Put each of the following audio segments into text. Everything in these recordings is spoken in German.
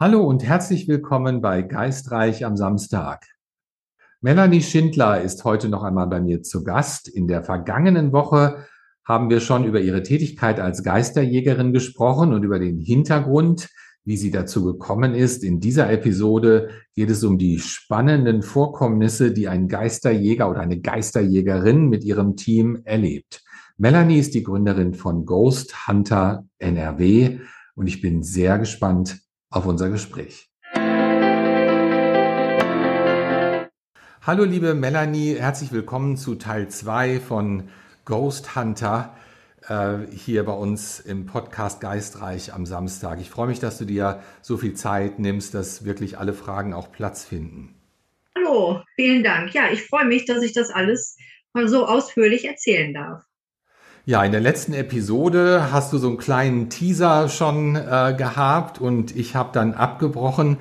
Hallo und herzlich willkommen bei Geistreich am Samstag. Melanie Schindler ist heute noch einmal bei mir zu Gast. In der vergangenen Woche haben wir schon über ihre Tätigkeit als Geisterjägerin gesprochen und über den Hintergrund, wie sie dazu gekommen ist. In dieser Episode geht es um die spannenden Vorkommnisse, die ein Geisterjäger oder eine Geisterjägerin mit ihrem Team erlebt. Melanie ist die Gründerin von Ghost Hunter NRW und ich bin sehr gespannt, auf unser Gespräch. Hallo liebe Melanie, herzlich willkommen zu Teil 2 von Ghost Hunter äh, hier bei uns im Podcast Geistreich am Samstag. Ich freue mich, dass du dir so viel Zeit nimmst, dass wirklich alle Fragen auch Platz finden. Hallo, vielen Dank. Ja, ich freue mich, dass ich das alles mal so ausführlich erzählen darf. Ja, in der letzten Episode hast du so einen kleinen Teaser schon äh, gehabt und ich habe dann abgebrochen,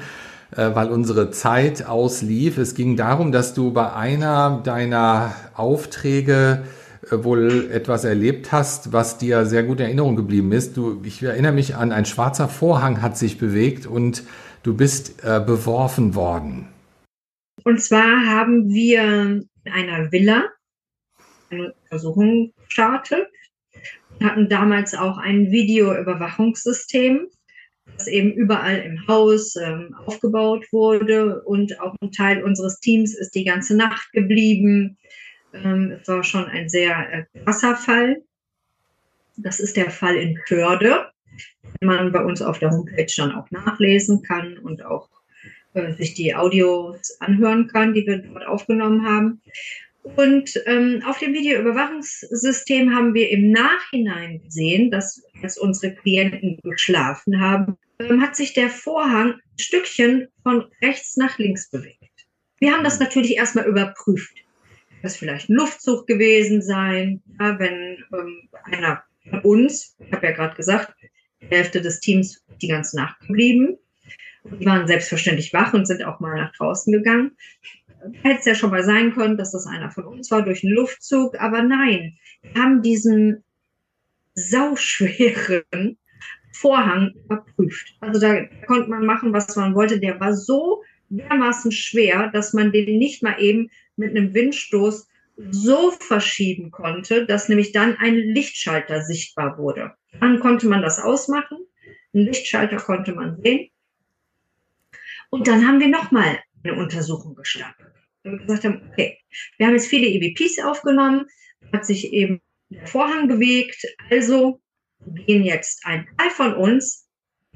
äh, weil unsere Zeit auslief. Es ging darum, dass du bei einer deiner Aufträge äh, wohl etwas erlebt hast, was dir sehr gut in Erinnerung geblieben ist. Du, ich erinnere mich an, ein schwarzer Vorhang hat sich bewegt und du bist äh, beworfen worden. Und zwar haben wir in einer Villa eine Untersuchung gestartet hatten damals auch ein Videoüberwachungssystem, das eben überall im Haus ähm, aufgebaut wurde und auch ein Teil unseres Teams ist die ganze Nacht geblieben. Ähm, es war schon ein sehr äh, krasser Fall. Das ist der Fall in Körde, den man bei uns auf der Homepage dann auch nachlesen kann und auch äh, sich die Audios anhören kann, die wir dort aufgenommen haben. Und ähm, auf dem Videoüberwachungssystem haben wir im Nachhinein gesehen, dass als unsere Klienten geschlafen haben, ähm, hat sich der Vorhang ein Stückchen von rechts nach links bewegt. Wir haben das natürlich erstmal überprüft. Das vielleicht ein Luftzug gewesen sein, ja, wenn ähm, einer von uns, ich habe ja gerade gesagt, die Hälfte des Teams die ganze Nacht geblieben. Die waren selbstverständlich wach und sind auch mal nach draußen gegangen hätte es ja schon mal sein können, dass das einer von uns war durch einen Luftzug, aber nein, wir haben diesen sauschweren Vorhang überprüft. Also da konnte man machen, was man wollte. Der war so dermaßen schwer, dass man den nicht mal eben mit einem Windstoß so verschieben konnte, dass nämlich dann ein Lichtschalter sichtbar wurde. Dann konnte man das ausmachen. Ein Lichtschalter konnte man sehen. Und dann haben wir nochmal eine Untersuchung gestartet. Wir gesagt haben, okay, wir haben jetzt viele EVPs aufgenommen, hat sich eben der Vorhang bewegt, also gehen jetzt ein Teil von uns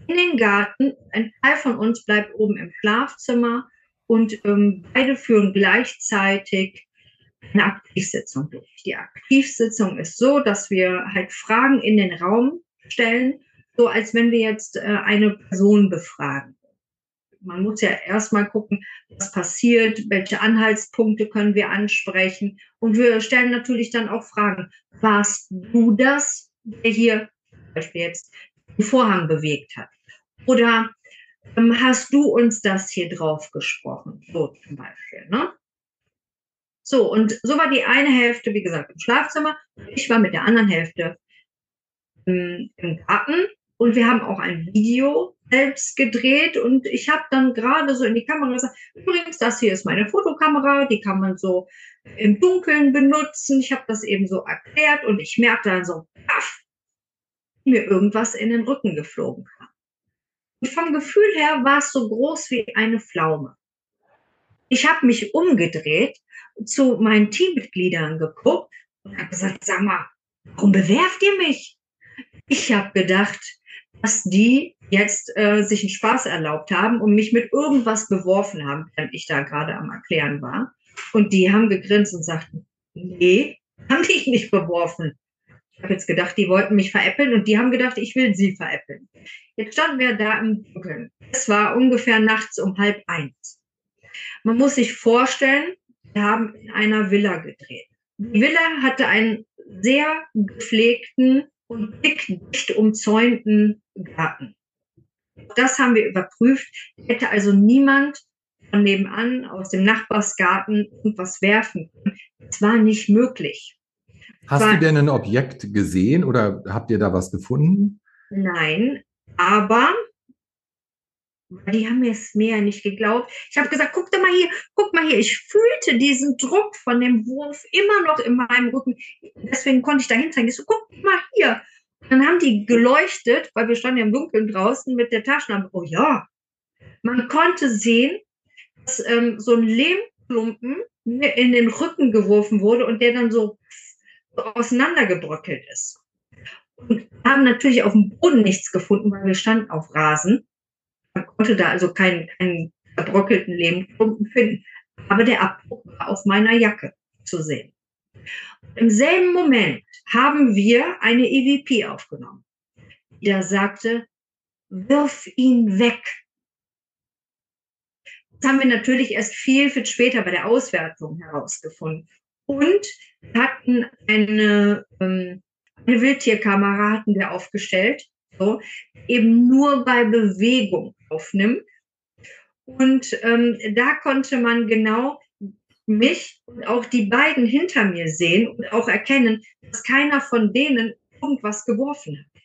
in den Garten, ein Teil von uns bleibt oben im Schlafzimmer und ähm, beide führen gleichzeitig eine Aktivsitzung durch. Die Aktivsitzung ist so, dass wir halt Fragen in den Raum stellen, so als wenn wir jetzt äh, eine Person befragen man muss ja erstmal gucken, was passiert, welche Anhaltspunkte können wir ansprechen. Und wir stellen natürlich dann auch Fragen. Warst du das, der hier zum Beispiel jetzt den Vorhang bewegt hat? Oder ähm, hast du uns das hier drauf gesprochen? So zum Beispiel, ne? So, und so war die eine Hälfte, wie gesagt, im Schlafzimmer. Ich war mit der anderen Hälfte im, im Garten. Und wir haben auch ein Video selbst gedreht und ich habe dann gerade so in die Kamera gesagt, übrigens, das hier ist meine Fotokamera, die kann man so im Dunkeln benutzen. Ich habe das eben so erklärt und ich merkte dann so, paff, mir irgendwas in den Rücken geflogen kam. Und vom Gefühl her war es so groß wie eine Pflaume. Ich habe mich umgedreht, zu meinen Teammitgliedern geguckt und habe gesagt, sag mal, warum bewerft ihr mich? Ich habe gedacht, dass die jetzt äh, sich einen Spaß erlaubt haben und mich mit irgendwas beworfen haben, während ich da gerade am Erklären war. Und die haben gegrinst und sagten, nee, haben dich nicht beworfen. Ich habe jetzt gedacht, die wollten mich veräppeln und die haben gedacht, ich will sie veräppeln. Jetzt standen wir da im Dunkeln. Es war ungefähr nachts um halb eins. Man muss sich vorstellen, wir haben in einer Villa gedreht. Die Villa hatte einen sehr gepflegten und dicht umzäunten Garten. Das haben wir überprüft. Hätte also niemand von nebenan aus dem Nachbarsgarten irgendwas werfen können. Es war nicht möglich. Hast war, du denn ein Objekt gesehen oder habt ihr da was gefunden? Nein, aber Die haben es mir nicht geglaubt. Ich habe gesagt, guck doch mal hier, guck mal hier. Ich fühlte diesen Druck von dem Wurf immer noch in meinem Rücken. Deswegen konnte ich dahin zeigen. Ich so, guck mal hier. dann haben die geleuchtet, weil wir standen ja im Dunkeln draußen mit der Taschenlampe. Oh ja. Man konnte sehen, dass ähm, so ein Lehmklumpen in den Rücken geworfen wurde und der dann so auseinandergebröckelt ist. Und haben natürlich auf dem Boden nichts gefunden, weil wir standen auf Rasen. Man konnte da also keinen, keinen verbröckelten Lehmklumpen finden. Aber der Abdruck war auf meiner Jacke zu sehen. Im selben Moment haben wir eine EVP aufgenommen, die da sagte, wirf ihn weg. Das haben wir natürlich erst viel, viel später bei der Auswertung herausgefunden. Und hatten eine, ähm, eine Wildtierkamera hatten wir aufgestellt, so, eben nur bei Bewegung aufnimmt. Und ähm, da konnte man genau mich und auch die beiden hinter mir sehen und auch erkennen, dass keiner von denen irgendwas geworfen hat.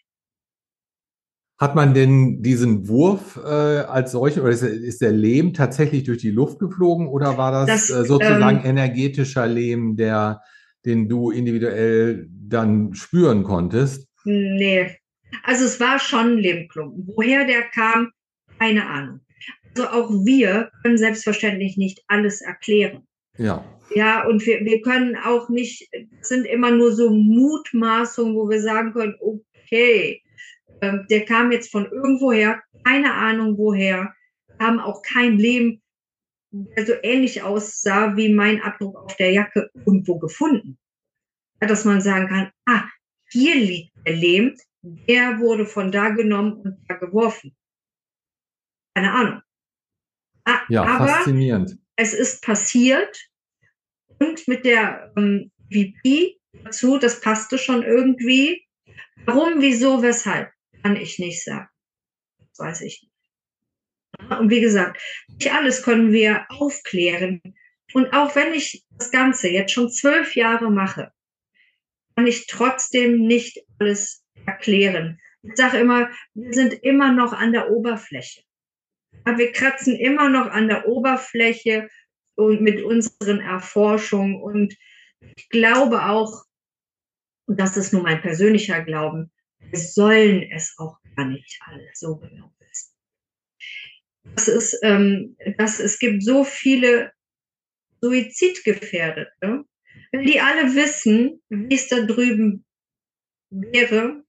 Hat man denn diesen Wurf äh, als solchen oder ist, ist, der Lehm tatsächlich durch die Luft geflogen oder war das, das äh, sozusagen ähm, energetischer Lehm, der, den du individuell dann spüren konntest? Nee. Also es war schon Lehmklumpen. Woher der kam, keine Ahnung. Also auch wir können selbstverständlich nicht alles erklären. Ja. Ja, und wir, wir können auch nicht, sind immer nur so Mutmaßungen, wo wir sagen können, okay, ähm, der kam jetzt von irgendwoher, keine Ahnung woher, haben auch kein Leben, der so ähnlich aussah wie mein Abdruck auf der Jacke irgendwo gefunden. Ja, dass man sagen kann, ah, hier liegt der Lehm, der wurde von da genommen und da geworfen. Keine Ahnung. Ah, ja, aber faszinierend. Es ist passiert und mit der ähm, VP dazu, das passte schon irgendwie. Warum, wieso, weshalb? kann ich nicht sagen. Das weiß ich nicht. Und wie gesagt, nicht alles können wir aufklären. Und auch wenn ich das Ganze jetzt schon zwölf Jahre mache, kann ich trotzdem nicht alles erklären. Ich sage immer, wir sind immer noch an der Oberfläche. wir kratzen immer noch an der Oberfläche und mit unseren Erforschungen. Und ich glaube auch, und das ist nur mein persönlicher Glauben, wir sollen es auch gar nicht alle so genau wissen. Das ist, ähm, das, es gibt so viele Suizidgefährdete. Wenn die alle wissen, wie es da drüben wäre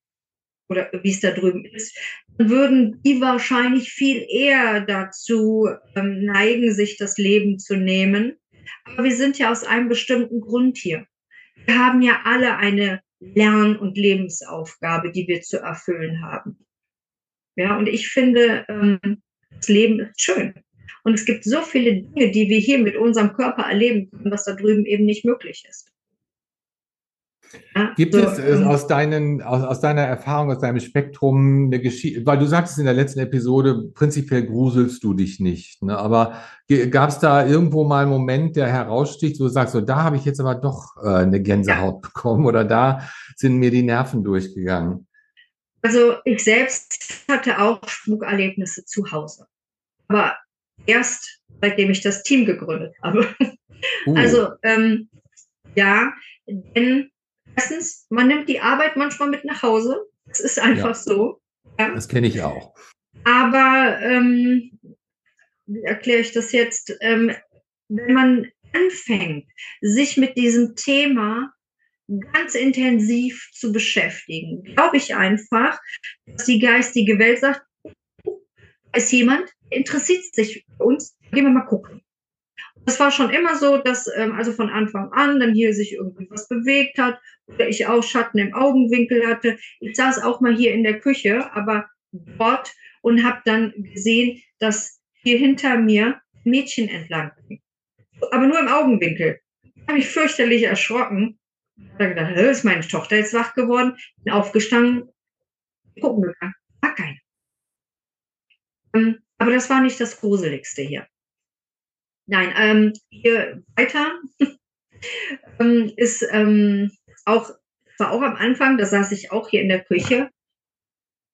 oder wie es da drüben ist, dann würden die wahrscheinlich viel eher dazu ähm, neigen, sich das Leben zu nehmen. Aber wir sind ja aus einem bestimmten Grund hier. Wir haben ja alle eine Lern- und Lebensaufgabe, die wir zu erfüllen haben. Ja, und ich finde, ähm, das Leben ist schön. Und es gibt so viele Dinge, die wir hier mit unserem Körper erleben können, was da drüben eben nicht möglich ist. Gibt es äh, ähm, aus, deinen, aus, aus, deiner Erfahrung, aus deinem Spektrum eine Geschichte, weil du sagtest in der letzten Episode, prinzipiell gruselst du dich nicht, ne? aber gab es da irgendwo mal einen Moment, der heraussticht, wo du sagst, so da habe ich jetzt aber doch äh, eine Gänsehaut bekommen oder da sind mir die Nerven durchgegangen? Also ich selbst hatte auch Spukerlebnisse zu Hause, aber erst seitdem ich das Team gegründet habe. Uh. Also ähm, ja, denn Erstens, man nimmt die Arbeit manchmal mit nach Hause. Das ist einfach ja. so. Ja. Das kenne ich auch. Aber ähm, wie erkläre ich das jetzt? Ähm, wenn man anfängt, sich mit diesem Thema ganz intensiv zu beschäftigen, glaube ich einfach, dass die geistige Welt sagt, ist jemand, interessiert sich für uns, gehen wir mal gucken. Das war schon immer so, dass ähm, also von Anfang an dann hier sich irgendwie was bewegt hat oder ich auch Schatten im Augenwinkel hatte. Ich saß auch mal hier in der Küche, aber dort und habe dann gesehen, dass hier hinter mir Mädchen entlang ging. Aber nur im Augenwinkel. Habe ich fürchterlich erschrocken. Da gedacht, ist meine Tochter jetzt wach geworden? Bin aufgestanden, gucken gegangen. War keine. Ähm, aber das war nicht das Gruseligste hier. Nein, ähm, hier weiter ähm, ist ähm, auch, war auch am Anfang, da saß ich auch hier in der Küche,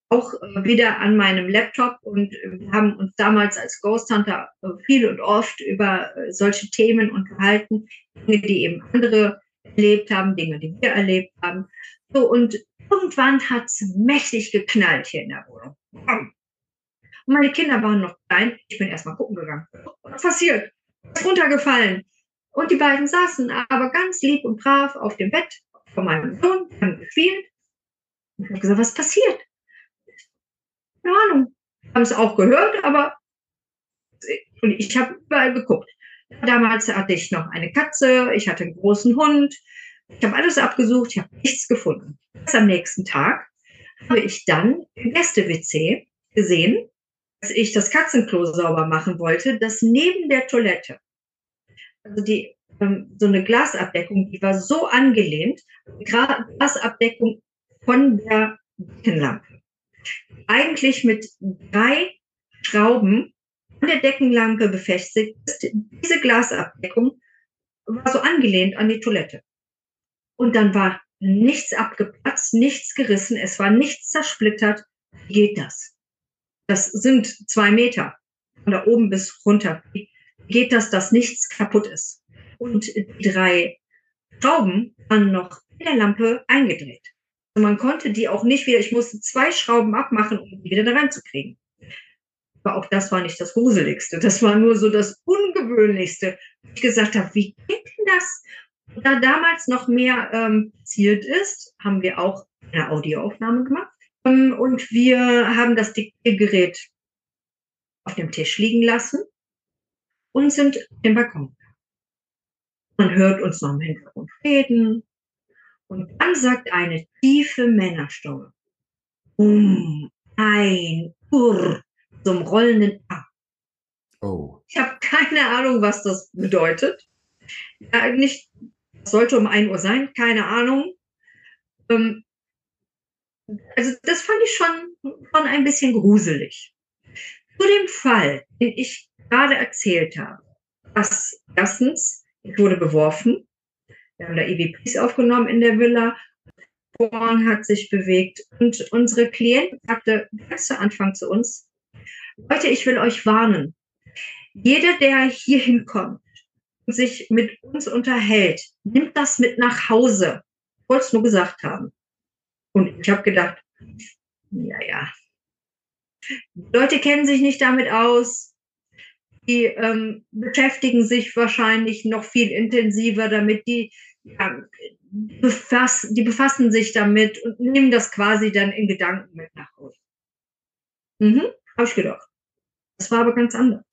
auch äh, wieder an meinem Laptop und wir haben uns damals als Ghost Hunter äh, viel und oft über äh, solche Themen unterhalten, Dinge, die eben andere erlebt haben, Dinge, die wir erlebt haben. So, und irgendwann hat es mächtig geknallt hier in der Wohnung. Und meine Kinder waren noch klein. Ich bin erstmal gucken gegangen. Was passiert? Runtergefallen? Und die beiden saßen aber ganz lieb und brav auf dem Bett von meinem Sohn, haben gespielt. Ich habe gesagt, was passiert? Keine Ahnung. Haben es auch gehört, aber und ich habe überall geguckt. Damals hatte ich noch eine Katze, ich hatte einen großen Hund. Ich habe alles abgesucht, ich habe nichts gefunden. Erst am nächsten Tag habe ich dann im Gäste-WC gesehen, ich das Katzenklo sauber machen wollte, dass neben der Toilette, also die ähm, so eine Glasabdeckung, die war so angelehnt, Glasabdeckung von der Deckenlampe. Eigentlich mit drei Schrauben an der Deckenlampe befestigt ist. Diese Glasabdeckung war so angelehnt an die Toilette. Und dann war nichts abgeplatzt, nichts gerissen, es war nichts zersplittert. Wie geht das? Das sind zwei Meter von da oben bis runter. Geht das, dass nichts kaputt ist? Und die drei Schrauben waren noch in der Lampe eingedreht. Man konnte die auch nicht wieder, ich musste zwei Schrauben abmachen, um die wieder da reinzukriegen. Aber auch das war nicht das Gruseligste. Das war nur so das Ungewöhnlichste. Ich gesagt habe, wie geht denn das? Da damals noch mehr ähm, passiert ist, haben wir auch eine Audioaufnahme gemacht. Und wir haben das Gerät auf dem Tisch liegen lassen und sind im Balkon. Man hört uns noch im Hintergrund reden. Und dann sagt eine tiefe Männerstimme, um, ein, urr, so einem rollenden A. Oh. Ich habe keine Ahnung, was das bedeutet. Ja, nicht, sollte um 1 Uhr sein, keine Ahnung. Ähm, also das fand ich schon, schon ein bisschen gruselig. Zu dem Fall, den ich gerade erzählt habe, dass erstens, ich wurde beworfen, wir haben da EVPs aufgenommen in der Villa, Vorhang hat sich bewegt und unsere Klientin sagte ganz zu Anfang zu uns, Leute, ich will euch warnen. Jeder, der hier hinkommt und sich mit uns unterhält, nimmt das mit nach Hause. Ich wollte es nur gesagt haben. Und ich habe gedacht, ja, ja. Leute kennen sich nicht damit aus. Die ähm, beschäftigen sich wahrscheinlich noch viel intensiver damit. Die, ja, befass, die befassen sich damit und nehmen das quasi dann in Gedanken mit nach Hause. Mhm, habe ich gedacht. Das war aber ganz anders.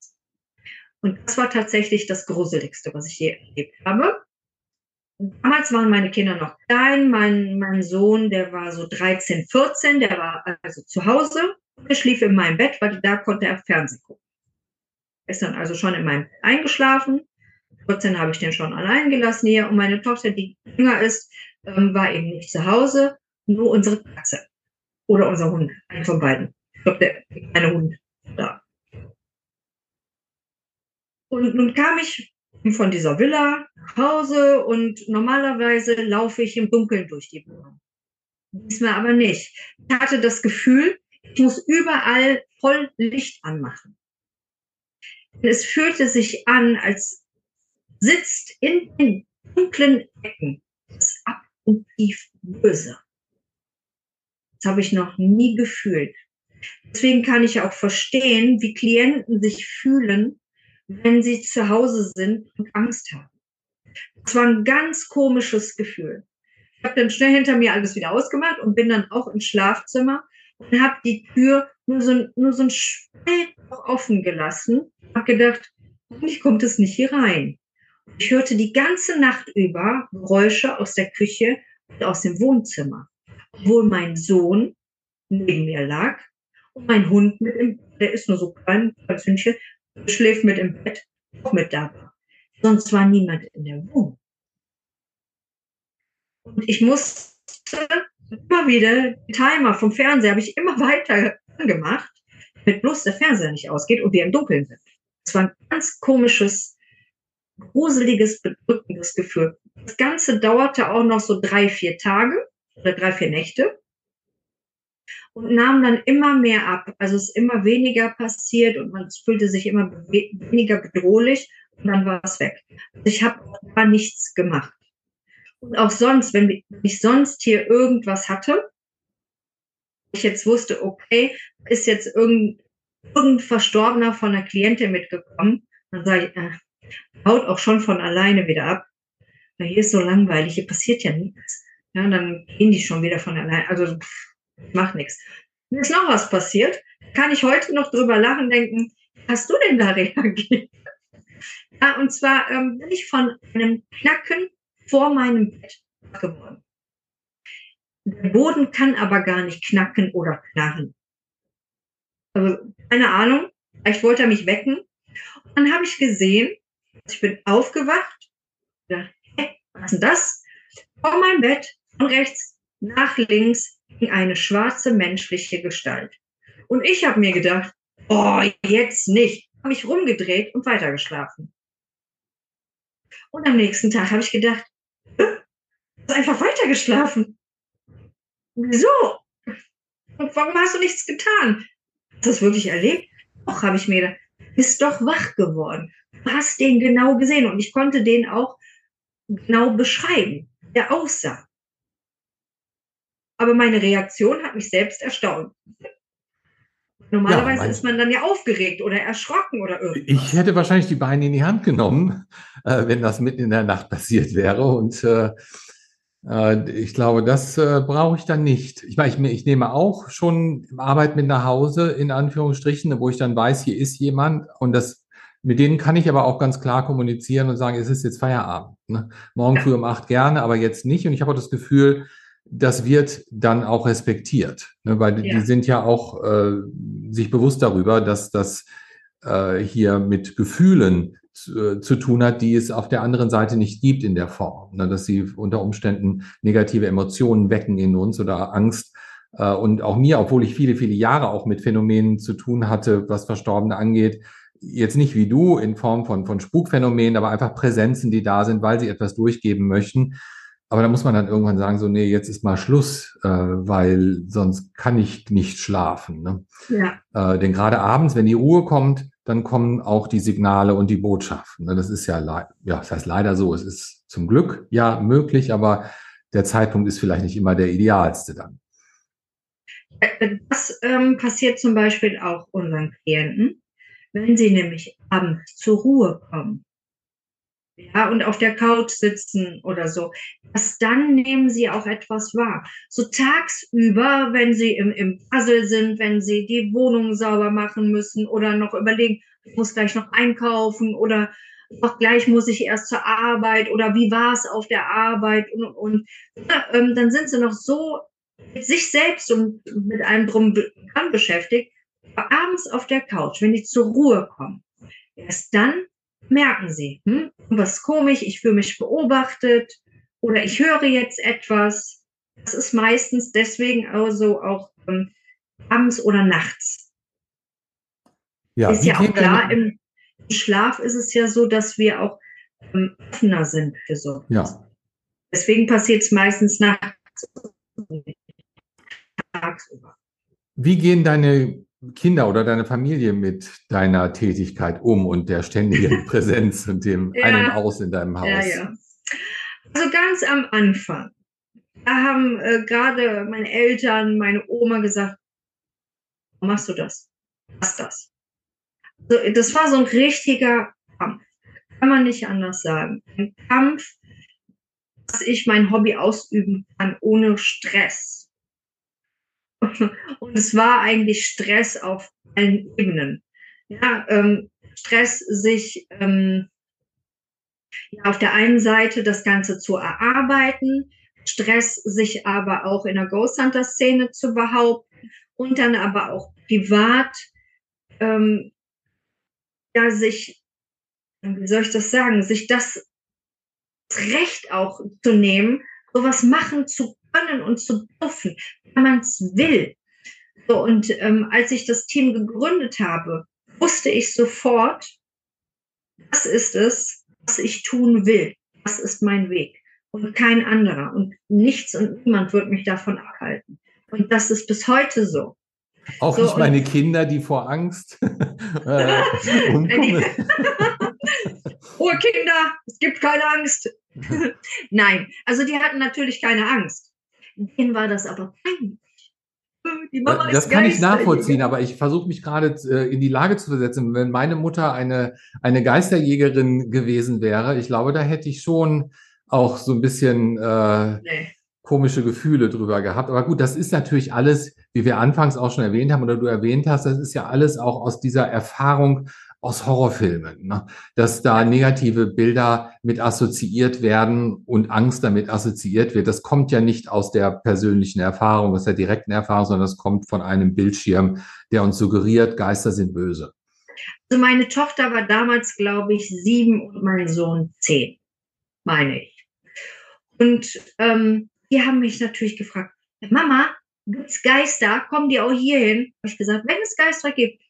Und das war tatsächlich das Gruseligste, was ich je erlebt habe. Damals waren meine Kinder noch klein. Mein, mein Sohn, der war so 13, 14, der war also zu Hause. Er schlief in meinem Bett, weil da konnte er Fernsehen gucken. Er ist dann also schon in meinem Bett eingeschlafen. 14 habe ich den schon allein gelassen hier. Und meine Tochter, die jünger ist, ähm, war eben nicht zu Hause. Nur unsere Katze. Oder unser Hund. Einer von beiden. Ich glaube, der kleine Hund da. Und nun kam ich von dieser Villa nach Hause und normalerweise laufe ich im Dunkeln durch die Wohnung. Diesmal aber nicht. Ich hatte das Gefühl, ich muss überall voll Licht anmachen. Es fühlte sich an, als sitzt in den dunklen Ecken das Ab- und Tief Böse. Das habe ich noch nie gefühlt. Deswegen kann ich auch verstehen, wie Klienten sich fühlen, wenn sie zu Hause sind und Angst haben. Das war ein ganz komisches Gefühl. Ich habe dann schnell hinter mir alles wieder ausgemacht und bin dann auch ins Schlafzimmer und habe die Tür nur so, nur so ein Spalt offen gelassen. Habe gedacht, hoffentlich kommt es nicht hier rein. Ich hörte die ganze Nacht über Geräusche aus der Küche und aus dem Wohnzimmer, obwohl mein Sohn neben mir lag und mein Hund mit im, der ist nur so klein, als Hündchen, schläft mit im Bett, auch mit da war. Sonst war niemand in der Wohnung. Und ich musste immer wieder den Timer vom Fernseher habe ich immer weiter gemacht, damit bloß der Fernseher nicht ausgeht und wir im Dunkeln sind. Es war ein ganz komisches, gruseliges, bedrückendes Gefühl. Das Ganze dauerte auch noch so drei, vier Tage oder drei, vier Nächte. Und nahm dann immer mehr ab. Also es ist immer weniger passiert und man fühlte sich immer weniger bedrohlich und dann war es weg. Also ich habe gar nichts gemacht. Und auch sonst, wenn ich sonst hier irgendwas hatte, ich jetzt wusste, okay, ist jetzt irgendein, irgendein Verstorbener von einer Klientin mitgekommen, dann sage ich, äh, haut auch schon von alleine wieder ab. Weil hier ist so langweilig, hier passiert ja nichts. Ja, dann gehen die schon wieder von alleine. Also pff, macht nichts. Mir ist noch was passiert. Kann ich heute noch drüber lachen, denken, hast du denn da reagiert? Ja, und zwar ähm, bin ich von einem Knacken vor meinem Bett geworden. Der Boden kann aber gar nicht knacken oder knarren. Also, keine Ahnung. Vielleicht wollte er mich wecken. Und dann habe ich gesehen, ich bin aufgewacht. Dachte, hä, was ist denn das? Vor meinem Bett, von rechts nach links, eine schwarze menschliche Gestalt. Und ich habe mir gedacht, oh, jetzt nicht. Habe mich rumgedreht und weitergeschlafen. Und am nächsten Tag habe ich gedacht, du hast einfach weitergeschlafen. Wieso? Und warum hast du nichts getan? Hast du das wirklich erlebt? Doch, habe ich mir gedacht, bist doch wach geworden. Du hast den genau gesehen und ich konnte den auch genau beschreiben, der aussah. Aber meine Reaktion hat mich selbst erstaunt. Normalerweise ja, ist man dann ja aufgeregt oder erschrocken oder irgendwas. Ich hätte wahrscheinlich die Beine in die Hand genommen, äh, wenn das mitten in der Nacht passiert wäre. Und äh, äh, ich glaube, das äh, brauche ich dann nicht. Ich meine, ich, ich, nehme auch schon Arbeit mit nach Hause, in Anführungsstrichen, wo ich dann weiß, hier ist jemand und das mit denen kann ich aber auch ganz klar kommunizieren und sagen, es ist jetzt Feierabend. Ne? Morgen ja. früh um acht gerne, aber jetzt nicht. Und ich habe auch das Gefühl, das wird dann auch respektiert, ne? weil ja. die sind ja auch äh, sich bewusst darüber, dass das äh, hier mit Gefühlen zu, äh, zu, tun hat, die es auf der anderen Seite nicht gibt in der Form, ne? dass sie unter Umständen negative Emotionen wecken in uns oder Angst. Äh, und auch mir, obwohl ich viele, viele Jahre auch mit Phänomenen zu tun hatte, was Verstorbene angeht, jetzt nicht wie du in Form von, von Spukphänomenen, aber einfach Präsenzen, die da sind, weil sie etwas durchgeben möchten. Aber da muss man dann irgendwann sagen, so, nee, jetzt ist mal Schluss, äh, weil sonst kann ich nicht schlafen. Ne? Ja. Äh, denn gerade abends, wenn die Ruhe kommt, dann kommen auch die Signale und die Botschaften. Ne? Das ist ja, ja, das heißt leider so. Es ist zum Glück ja möglich, aber der Zeitpunkt ist vielleicht nicht immer der idealste dann. Das ähm, passiert zum Beispiel auch unseren Klienten. Wenn sie nämlich abends zur Ruhe kommen, ja, und auf der Couch sitzen oder so, erst dann nehmen sie auch etwas wahr. So tagsüber, wenn sie im, im Puzzle sind, wenn sie die Wohnung sauber machen müssen oder noch überlegen, ich muss gleich noch einkaufen oder auch gleich muss ich erst zur Arbeit oder wie war es auf der Arbeit und, und, ja, ähm, dann sind sie noch so mit sich selbst und mit einem drum beschäftigt, abends auf der Couch, wenn die zur Ruhe kommen, erst dann merken sie, hm, was komisch, ich fühle mich beobachtet oder ich höre jetzt etwas. Das ist meistens deswegen also auch ähm, abends oder nachts. Ja, ist ja auch klar, im, im, Schlaf ist es ja so, dass wir auch ähm, offener sind für so. Ja. Deswegen passiert es meistens nachts. Tagsüber. Wie gehen deine Kinder oder deine Familie mit deiner Tätigkeit um und der ständigen Präsenz und dem ja. Ein und Aus in deinem Haus? Ja, ja. Also ganz am Anfang, da haben äh, gerade meine Eltern, meine Oma gesagt, machst du das? Was das? Also, das war so ein richtiger Kampf. Kann man nicht anders sagen. Ein Kampf, dass ich mein Hobby ausüben kann ohne Stress und es war eigentlich Stress auf allen Ebenen. Ja, ähm, Stress, sich ähm, ja, auf der einen Seite das Ganze zu erarbeiten, Stress, sich aber auch in der Ghost Hunter Szene zu behaupten und dann aber auch privat, ähm, ja, sich, wie soll ich das sagen, sich das Recht auch zu nehmen, sowas machen zu können und zu dürfen, wenn man es will. So, und ähm, als ich das Team gegründet habe, wusste ich sofort, das ist es, was ich tun will. Das ist mein Weg und kein anderer. Und nichts und niemand wird mich davon abhalten. Und das ist bis heute so. Auch so, nicht meine Kinder, die vor Angst äh. Ruhe, Kinder, es gibt keine Angst. Nein, also die hatten natürlich keine Angst. Denen war das aber peinlich. das kann ich nachvollziehen, aber ich versuche mich gerade äh, in die Lage zu versetzen. Wenn meine Mutter eine, eine Geisterjägerin gewesen wäre, ich glaube, da hätte ich schon auch so ein bisschen äh, nee. komische Gefühle drüber gehabt. Aber gut, das ist natürlich alles, wie wir anfangs auch schon erwähnt haben oder du erwähnt hast, das ist ja alles auch aus dieser Erfahrung aus Horrorfilmen, ne? dass da negative Bilder mit assoziiert werden und Angst damit assoziiert wird. Das kommt ja nicht aus der persönlichen Erfahrung, aus der direkten Erfahrung, sondern das kommt von einem Bildschirm, der uns suggeriert, Geister sind böse. Also meine Tochter war damals, glaube ich, sieben und mein Sohn zehn, meine ich. Und ähm, die haben mich natürlich gefragt, Mama, gibt's Geister? Kommen die auch hierhin? Habe ich gesagt, wenn es Geister gibt,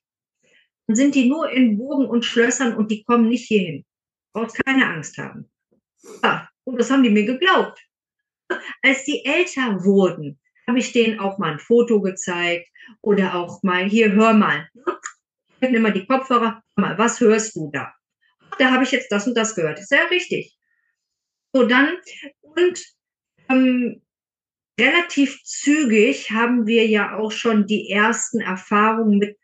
sind die nur in Burgen und Schlössern und die kommen nicht hierhin. Brauchst keine Angst haben. Ja, und das haben die mir geglaubt. Als die älter wurden, habe ich denen auch mal ein Foto gezeigt oder auch mal, hier, hör mal. Ich nehme mal die Kopfhörer, hör mal, was hörst du da? Da habe ich jetzt das und das gehört. ist ja richtig. So, dann, und ähm, relativ zügig haben wir ja auch schon die ersten Erfahrungen mit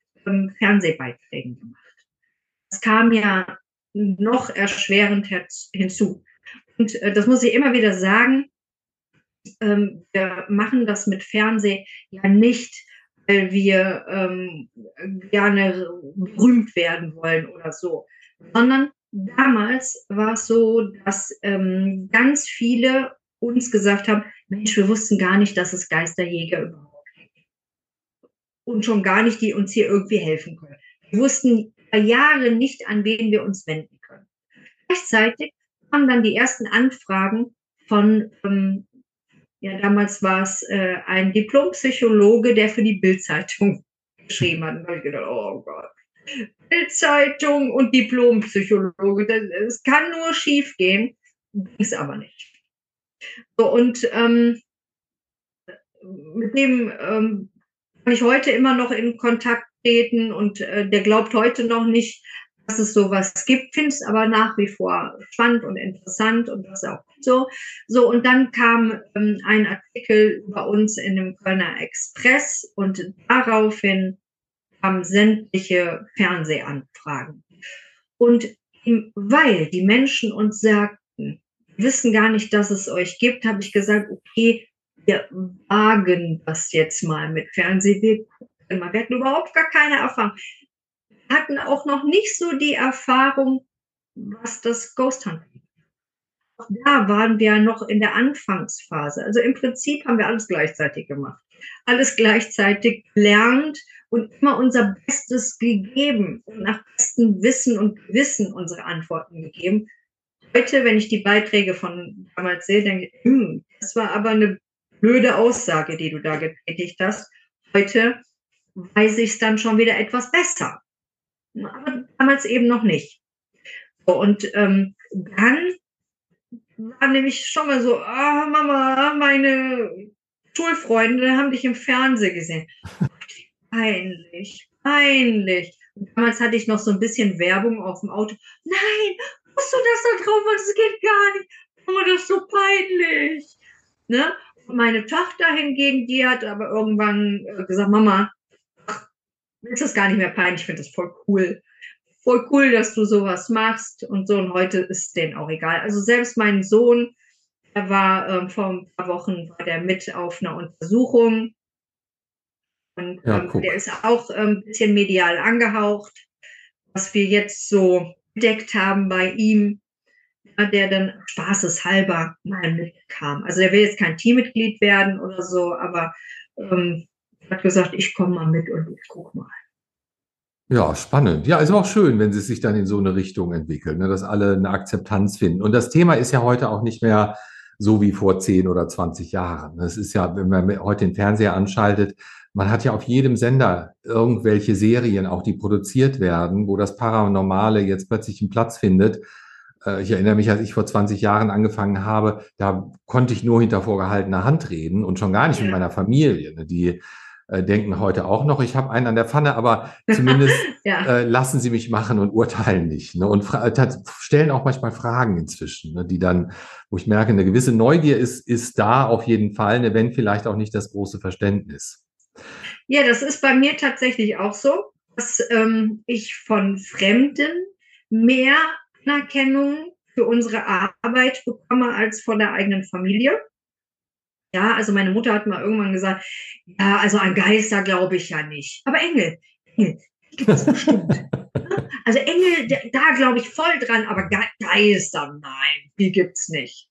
Fernsehbeiträgen gemacht. Das kam ja noch erschwerend hinzu. Und äh, das muss ich immer wieder sagen. Ähm, wir machen das mit Fernseh ja nicht, weil wir ähm, gerne berühmt werden wollen oder so, sondern damals war es so, dass ähm, ganz viele uns gesagt haben, Mensch, wir wussten gar nicht, dass es Geisterjäger überhaupt und schon gar nicht, die uns hier irgendwie helfen können. Wir wussten Jahre nicht, an wen wir uns wenden können. Gleichzeitig kamen dann die ersten Anfragen von, ähm, ja, damals war es äh, ein Diplompsychologe, der für die Bildzeitung geschrieben hat. Und da ich gedacht, oh Gott. Bildzeitung und Diplompsychologe, es kann nur schief gehen, ging aber nicht. So, und ähm, mit dem ähm, ich heute immer noch in Kontakt treten und äh, der glaubt heute noch nicht, dass es sowas gibt, finde es aber nach wie vor spannend und interessant und das auch so. So, und dann kam ähm, ein Artikel bei uns in dem Kölner Express und daraufhin kamen sämtliche Fernsehanfragen. Und weil die Menschen uns sagten, wissen gar nicht, dass es euch gibt, habe ich gesagt, okay, wir wagen das jetzt mal mit Fernsehen. Wir gucken. Wir hatten überhaupt gar keine Erfahrung. Wir hatten auch noch nicht so die Erfahrung, was das Ghost Hunting auch da waren wir noch in der Anfangsphase. Also im Prinzip haben wir alles gleichzeitig gemacht. Alles gleichzeitig gelernt und immer unser Bestes gegeben und nach bestem Wissen und Gewissen unsere Antworten gegeben. Heute, wenn ich die Beiträge von damals sehe, denke ich, hm, das war aber eine blöde Aussage, die du da getätigt hast. Heute weiß ich es dann schon wieder etwas besser. Aber damals eben noch nicht. So, und ähm, dann war nämlich schon mal so, ah, Mama, meine Schulfreunde haben dich im Fernsehen gesehen. Peinlich, peinlich. Und damals hatte ich noch so ein bisschen Werbung auf dem Auto. Nein, musst du das da drauf? Das geht gar nicht. Mama, das ist so peinlich. Ne? Meine Tochter hingegen, die hat aber irgendwann äh, gesagt, Mama, ist das gar nicht mehr peinlich, ich finde das voll cool. Voll cool, dass du sowas machst und so. Und heute ist denen auch egal. Also selbst mein Sohn, der war ähm, vor ein paar Wochen war der mit auf einer Untersuchung. Und ja, ähm, der ist auch ein ähm, bisschen medial angehaucht, was wir jetzt so entdeckt haben bei ihm der dann spaßeshalber mal mitkam. Also der will jetzt kein Teammitglied werden oder so, aber ähm, hat gesagt, ich komme mal mit und ich guck mal. Ja, spannend. Ja, ist auch schön, wenn sie sich dann in so eine Richtung entwickeln, ne, dass alle eine Akzeptanz finden. Und das Thema ist ja heute auch nicht mehr so wie vor 10 oder 20 Jahren. Das ist ja, wenn man heute den Fernseher anschaltet, man hat ja auf jedem Sender irgendwelche Serien auch, die produziert werden, wo das Paranormale jetzt plötzlich einen Platz findet ich erinnere mich, als ich vor 20 Jahren angefangen habe, da konnte ich nur hinter vorgehaltener Hand reden und schon gar nicht mit meiner Familie. Ne? Die äh, denken heute auch noch, ich habe einen an der Pfanne, aber zumindest ja. äh, lassen sie mich machen und urteilen nicht. Ne? Und stellen auch manchmal Fragen inzwischen, ne? die dann, wo ich merke, eine gewisse Neugier ist, ist da auf jeden Fall, ne? wenn vielleicht auch nicht das große Verständnis. Ja, das ist bei mir tatsächlich auch so, dass ähm, ich von Fremden mehr Anerkennung für unsere Arbeit bekomme als von der eigenen Familie. Ja, also meine Mutter hat mal irgendwann gesagt, ja, also an Geister glaube ich ja nicht. Aber Engel, Engel, gibt es bestimmt. also Engel, da glaube ich voll dran, aber Geister, nein, die gibt's nicht.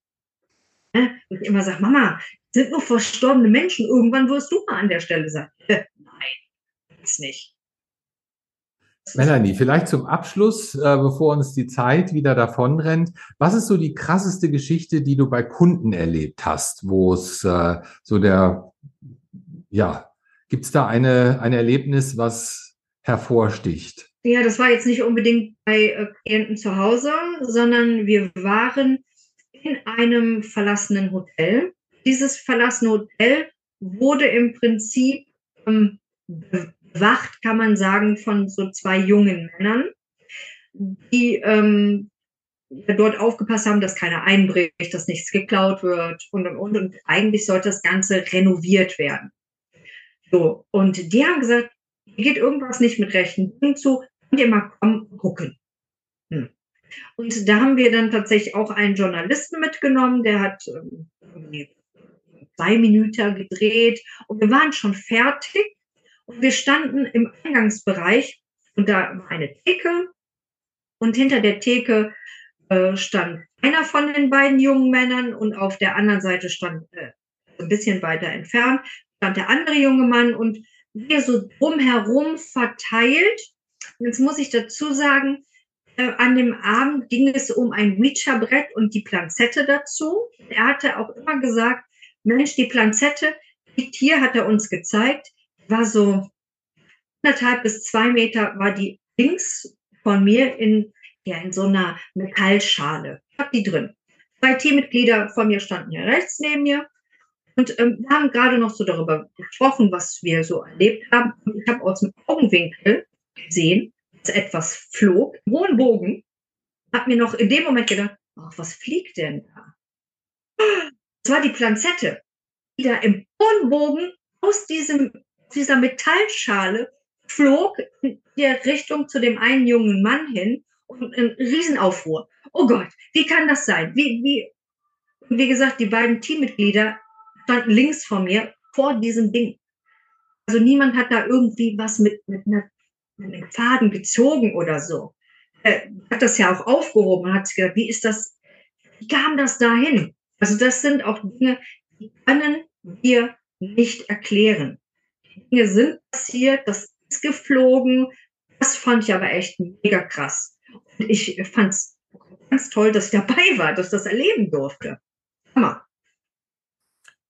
Und ich immer sage, Mama, sind nur verstorbene Menschen. Irgendwann wirst du mal an der Stelle sagen, nein, gibt's nicht. Melanie, vielleicht zum Abschluss, äh, bevor uns die Zeit wieder davonrennt. Was ist so die krasseste Geschichte, die du bei Kunden erlebt hast, wo es äh, so der, ja, gibt es da eine, ein Erlebnis, was hervorsticht? Ja, das war jetzt nicht unbedingt bei äh, Klienten zu Hause, sondern wir waren in einem verlassenen Hotel. Dieses verlassene Hotel wurde im Prinzip ähm, bewacht, kann man sagen, von so zwei jungen Männern, die ähm, dort aufgepasst haben, dass keiner einbricht, dass nichts geklaut wird und und und. Und eigentlich sollte das Ganze renoviert werden. So, und die haben gesagt, hier geht irgendwas nicht mit rechten Dingen zu, könnt ihr mal kommen, gucken. Hm. Und da haben wir dann tatsächlich auch einen Journalisten mitgenommen, der hat ähm, zwei Minuten gedreht und wir waren schon fertig und wir standen im Eingangsbereich und da war eine Theke und hinter der Theke äh, stand einer von den beiden jungen Männern und auf der anderen Seite stand äh, ein bisschen weiter entfernt stand der andere junge Mann und wir so drumherum verteilt. Jetzt muss ich dazu sagen, äh, an dem Abend ging es um ein Ouija-Brett und die Planzette dazu. Er hatte auch immer gesagt, Mensch, die Planzette liegt hier, hat er uns gezeigt war so anderthalb bis zwei Meter, war die links von mir in, ja, in so einer Metallschale. Ich habe die drin. Zwei Teammitglieder von mir standen hier rechts neben mir. Und ähm, wir haben gerade noch so darüber gesprochen, was wir so erlebt haben. Und ich habe aus dem Augenwinkel gesehen, dass etwas flog, hohen Bogen. Hab mir noch in dem Moment gedacht, oh, was fliegt denn da? Das war die Planzette, die da im hohen Bogen aus diesem dieser Metallschale flog in der Richtung zu dem einen jungen Mann hin und ein Riesenaufruhr. Oh Gott, wie kann das sein? Wie, wie, wie gesagt, die beiden Teammitglieder standen links von mir vor diesem Ding. Also niemand hat da irgendwie was mit, mit, einer, mit einem Faden gezogen oder so. Er hat das ja auch aufgehoben und hat sich gedacht, wie ist das, wie kam das dahin? Also das sind auch Dinge, die können wir nicht erklären. Dinge sind passiert, das ist geflogen. Das fand ich aber echt mega krass. Und ich fand es ganz toll, dass ich dabei war, dass ich das erleben durfte. Hammer.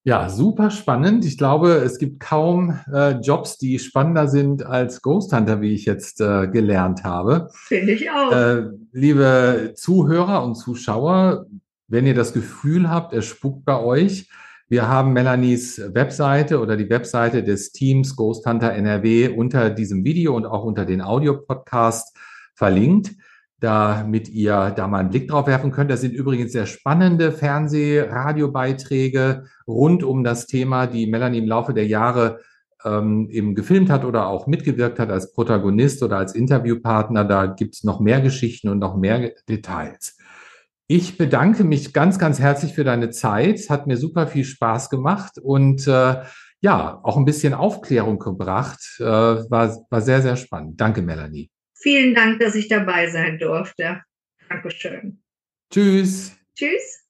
Ja, super spannend. Ich glaube, es gibt kaum äh, Jobs, die spannender sind als Ghost Hunter, wie ich jetzt äh, gelernt habe. Finde ich auch. Äh, liebe Zuhörer und Zuschauer, wenn ihr das Gefühl habt, es spukt bei euch, wir haben Melanies Webseite oder die Webseite des Teams Ghost Hunter NRW unter diesem Video und auch unter den Audio-Podcast verlinkt, damit ihr da mal einen Blick drauf werfen könnt. Das sind übrigens sehr spannende Fernseh-Radiobeiträge rund um das Thema, die Melanie im Laufe der Jahre ähm, eben gefilmt hat oder auch mitgewirkt hat als Protagonist oder als Interviewpartner. Da gibt's noch mehr Geschichten und noch mehr Details. Ich bedanke mich ganz, ganz herzlich für deine Zeit. Hat mir super viel Spaß gemacht und äh, ja, auch ein bisschen Aufklärung gebracht. Äh, war, war sehr, sehr spannend. Danke, Melanie. Vielen Dank, dass ich dabei sein durfte. Dankeschön. Tschüss. Tschüss.